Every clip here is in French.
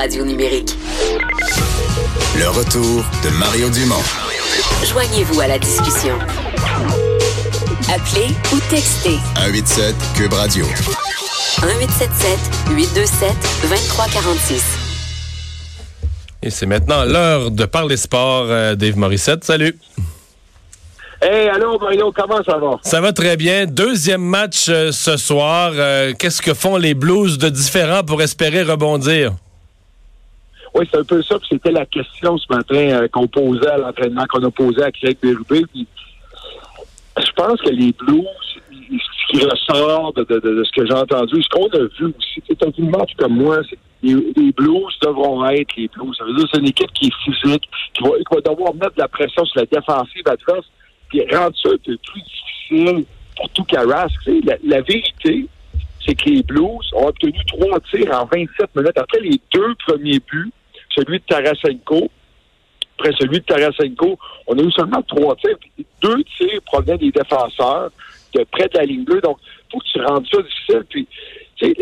Radio numérique. Le retour de Mario Dumont. Joignez-vous à la discussion. Appelez ou textez 187 Cube Radio. 1877 827 2346. Et c'est maintenant l'heure de parler sport. Euh, Dave Morissette, salut. Hey, allô Mario, comment ça va? Ça va très bien. Deuxième match euh, ce soir. Euh, Qu'est-ce que font les Blues de différent pour espérer rebondir? Oui, c'est un peu ça. C'était la question ce matin euh, qu'on posait à l'entraînement, qu'on a posé à Craig. Puis, Je pense que les Blues, ce qui ressort de, ce que j'ai entendu, ce qu'on a vu aussi, c'est un match comme moi, les, Blues devront être les Blues. Ça veut dire que c'est une équipe qui est physique, qui va, devoir mettre de la pression sur la défensive adverse, puis rendre ça un peu plus difficile pour tout Carrasque. La, la vérité, c'est que les Blues ont obtenu trois tirs en 27 minutes après les deux premiers buts, celui de Tarasenko. Après celui de Tarasenko, on a eu seulement trois tirs. Deux tirs provenaient des défenseurs de près de la ligne bleue. Donc, il faut que tu rendes ça difficile. Puis,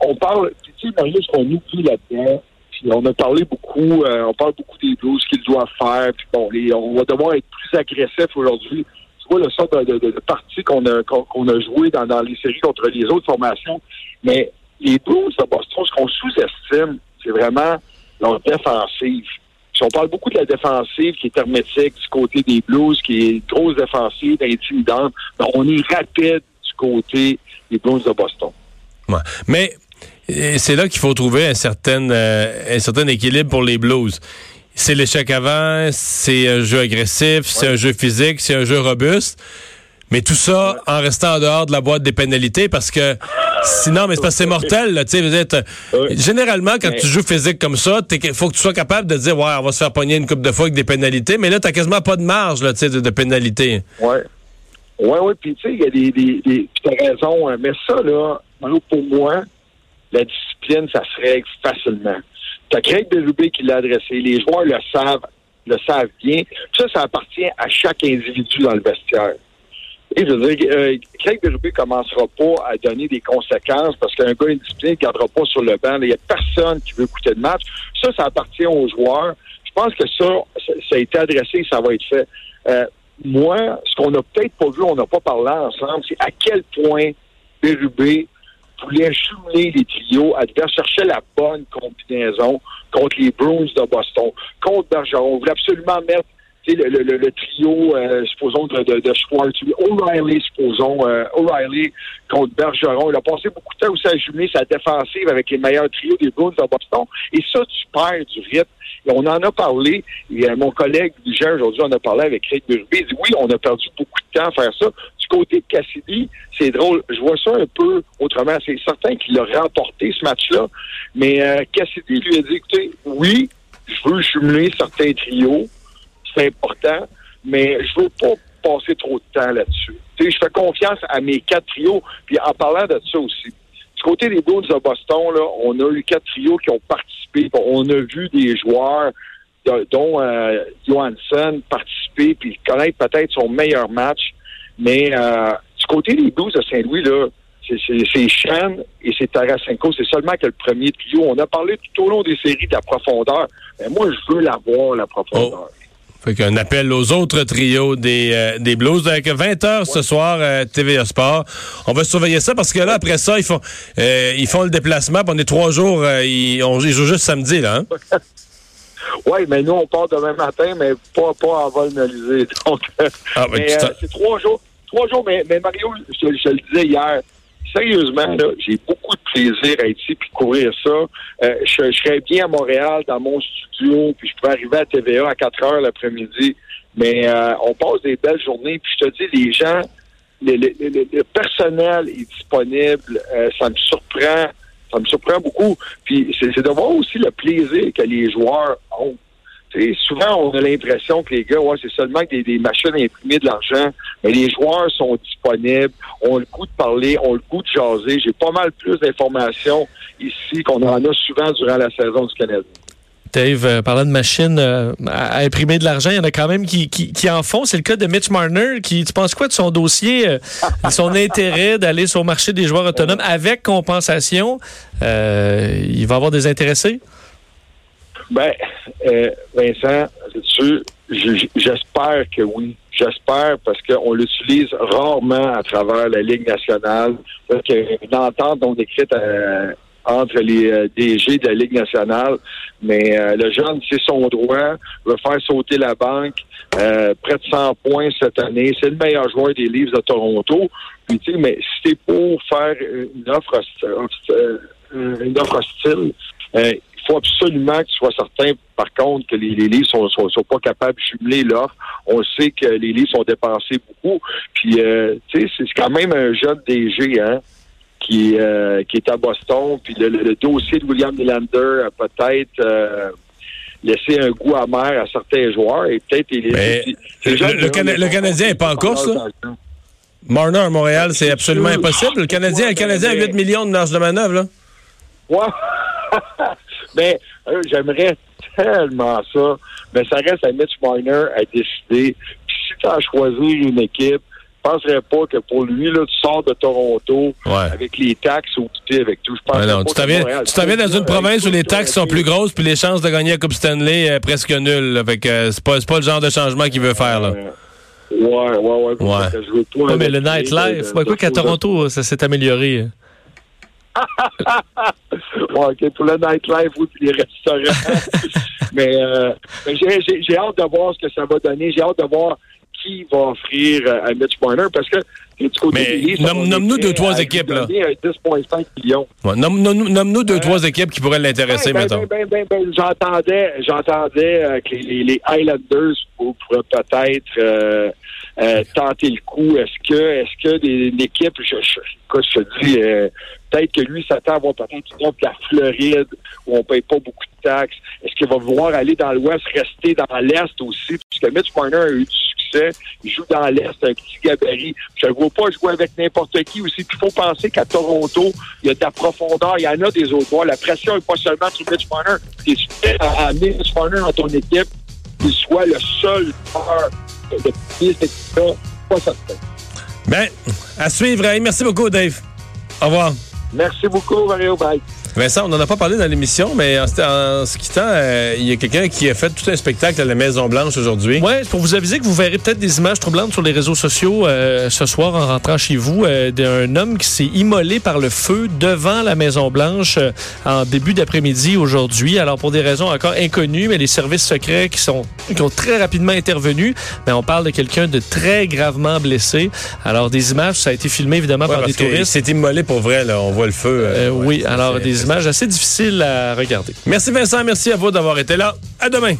on parle, tu sais, Mario, ce qu'on oublie là-dedans, puis on a parlé beaucoup, euh, on parle beaucoup des Blues, ce qu'ils doivent faire. Puis bon, les, on va devoir être plus agressif aujourd'hui. Tu vois le sort de, partie qu'on a, qu'on a joué dans, dans les séries contre les autres formations? Mais les Blues de Boston, ce qu'on sous-estime, c'est vraiment leur défensive. Puis on parle beaucoup de la défensive qui est hermétique du côté des Blues, qui est une grosse défensive, intimidante. Mais on est rapide du côté des Blues de Boston. Ouais. Mais euh, c'est là qu'il faut trouver un certain, euh, un certain équilibre pour les Blues. C'est l'échec avant, c'est un jeu agressif, c'est un jeu physique, c'est un jeu robuste. Mais tout ça en restant en dehors de la boîte des pénalités parce que sinon, mais c'est parce que c'est mortel. Là, tu sais, Oui. Généralement, quand Mais- tu joues physique comme ça, il faut que tu sois capable de dire ouais, on va se faire pogner une coupe de fois avec des pénalités. Mais là, t'as quasiment pas de marge là, tu sais, de, de pénalité. Ouais. Ouais, ouais, puis tu sais, il y a des, des, des tu as raison, hein, mais ça, là, pour moi, la discipline, ça se règle facilement. T'as Craig Berube qui l'a adressé, les joueurs le savent, le savent bien. Ça, ça appartient à chaque individu dans le vestiaire. Et je veux dire, euh, Craig Berube commencera pas à donner des conséquences parce qu'un gars indiscipliné ne gardera pas sur le banc. Il n'y a personne qui veut écouter le match. Ça, ça appartient aux joueurs. Je pense que ça, ça, a été adressé, ça va être fait. Euh, moi, ce qu'on n'a peut-être pas vu, on n'a pas parlé ensemble, c'est à quel point Berube voulait jumeler les trios, adverses, cherchait la bonne combinaison contre les Bruins de Boston, contre Bergeron. On voulait absolument mettre le, trio, euh, supposons, de, de, de Schwartz, O'Reilly, supposons, euh, O'Reilly contre Bergeron. Il a passé beaucoup de temps aussi à jumeler sa défensive avec les meilleurs trios des Bruins de Boston. Et ça, tu perds du rythme. Et on en a parlé. Euh, mon collègue Jean, aujourd'hui, on a parlé avec Rick Berube. Il dit oui, on a perdu beaucoup de temps à faire ça. Du côté de Cassidy, c'est drôle. Je vois ça un peu autrement. C'est certain qu'il a remporté ce match-là. Mais Cassidy lui a dit, écoutez, oui, je veux jumeler certains trios. C'est important. Mais je veux pas passer trop de temps là-dessus. Je fais confiance à mes quatre trios. Puis en parlant de ça aussi, du côté des Bruins de Boston, là, on a eu quatre trios qui ont participé. On a vu des joueurs, dont euh, Johansson, participer puis connaître peut-être son meilleur match. Mais euh, du côté des Blues de Saint-Louis, là, c'est- Shan et c'est Tarasenko. C'est seulement que le premier trio. On a parlé tout au long des séries de la profondeur. Mais moi, je veux l'avoir, la profondeur. Fait qu'un appel aux autres trios des, euh, des Blues. Avec 20 heures ce soir, euh, TVA Sport. On va surveiller ça parce que là, après ça, ils font, euh, ils font le déplacement. est trois jours. euh, ils, on, ils jouent juste samedi, là. hein? Oui, mais nous, on part demain matin, mais pas, pas en vol analysé. Donc, Ah, ben, c'est trois jours. Trois jours, mais, mais Mario, je, je le disais hier, sérieusement, j'ai beaucoup de plaisir à être ici puis couvrir ça. Euh, je, serais bien à Montréal dans mon studio, puis je pourrais arriver à TVA à 4 heures l'après-midi. Mais euh, on passe des belles journées, puis je te dis, les gens, le, personnel est disponible. Euh, ça me surprend Ça me surprend beaucoup. Puis c'est de voir aussi le plaisir que les joueurs ont. Souvent, on a l'impression que les gars, ouais, c'est seulement des, des machines à imprimer de l'argent, mais les joueurs sont disponibles, ont le goût de parler, ont le goût de jaser. J'ai pas mal plus d'informations ici qu'on en a souvent durant la saison du Canada. Dave, euh, parlant de machines euh, à, imprimer de l'argent, il y en a quand même qui, en font. C'est le cas de Mitch Marner. Qui, tu penses quoi de son dossier, euh, de son intérêt d'aller sur le marché des joueurs autonomes avec compensation? Il va avoir des intéressés? Ben, euh, Vincent, j'espère que oui. J'espère parce qu'on l'utilise rarement à travers la Ligue nationale. A une entente donc écrite euh, entre les euh, DG de la Ligue nationale, mais euh, le jeune, c'est son droit, veut faire sauter la banque, euh, près de 100 points cette année. C'est le meilleur joueur des Leafs de Toronto. Puis, mais c'est pour faire une offre, une offre hostile, il faut absolument que tu sois certain, par contre, que les, les livres sont, sont, sont pas capables de jumeler l'offre. On sait que les livres sont dépensés beaucoup. Puis, euh, tu sais, c'est quand même un jeune DG, hein, qui, euh, qui est à Boston. Puis le, le- le dossier de William Nylander a peut-être euh, laissé un goût amer à certains joueurs. Et peut-être il est- le- le Cana- Canadien est pas en course, là? Marner à Montréal, c'est absolument impossible. Le Canadien, le Canadien a 8 millions de marge de manœuvre, là. Ouais. mais euh, j'aimerais tellement ça. Mais ça reste à Mitch Marner à décider. Puis si tu as à choisir une équipe, je penserais pas que pour lui, là, tu sors de Toronto Ouais. avec les taxes ou tout est avec tout. Je non, tu t'en viens, tu t'en viens dans une province où les taxes sont plus grosses puis les chances de gagner la Coupe Stanley euh, presque nulles. Fait que euh, c'est pas, pas le genre de changement qu'il veut faire, là. Ouais, ouais, ouais. Ouais. Ouais, mais le nightlife, de- ouais, quoi de- qu'à Toronto, ça s'est amélioré. Ouais, OK, pour le nightlife, oui, puis les restaurants. mais euh, mais j'ai- j'ai j'ai hâte de voir ce que ça va donner. J'ai hâte de voir qui va offrir euh, à Mitch Marner parce que du côté nomme- nomme-nous deux, trois équipes, là. donner un 10,5 millions. Ouais, nomme- nomme- Nomme-nous deux, trois équipes qui pourraient l'intéresser, Ben, mettons. ben, ben, ben, ben, j'entendais, j'entendais euh, que les, les Highlanders pour- pourraient peut-être euh, tenter le coup. Est-ce que, est-ce que des, une équipe, je, je, écoute, je te dis, peut-être que lui s'attend à avoir peut-être de la Floride où on paye pas beaucoup de taxes. Est-ce qu'il va vouloir aller dans l'Ouest, rester dans l'Est aussi? Puisque Mitch Marner a eu du succès. Il joue dans l'Est, un petit gabarit. Je ne vois pas jouer avec n'importe qui aussi. Il faut penser qu'à Toronto, il y a de la profondeur. Il y en a des autres joueurs. La pression n'est pas seulement sur Mitch Marner. Prêt à amener Mitch Marner dans ton équipe, qu'il soit le seul joueur de équipe-là. Pas certain. Ben, à suivre. Merci beaucoup, Dave. Au revoir. Merci beaucoup, Mario. Bye. Vincent, on n'en a pas parlé dans l'émission, mais en, se- en se quittant, euh, il y a quelqu'un qui a fait tout un spectacle à la Maison-Blanche aujourd'hui. C'est pour vous aviser que vous verrez peut-être des images troublantes sur les réseaux sociaux euh, ce soir en rentrant chez vous euh, d'un homme qui s'est immolé par le feu devant la Maison Blanche euh, en début d'après-midi aujourd'hui. Alors pour des raisons encore inconnues, mais les services secrets qui sont qui ont très rapidement intervenu, mais on parle de quelqu'un de très gravement blessé. Alors des images, ça a été filmé évidemment Ouais, par des touristes. s'est immolé pour vrai, là. On voit le feu. ouais, oui, c'est- alors c'est- des assez difficiles à regarder. Merci Vincent, merci à vous d'avoir été là. À demain.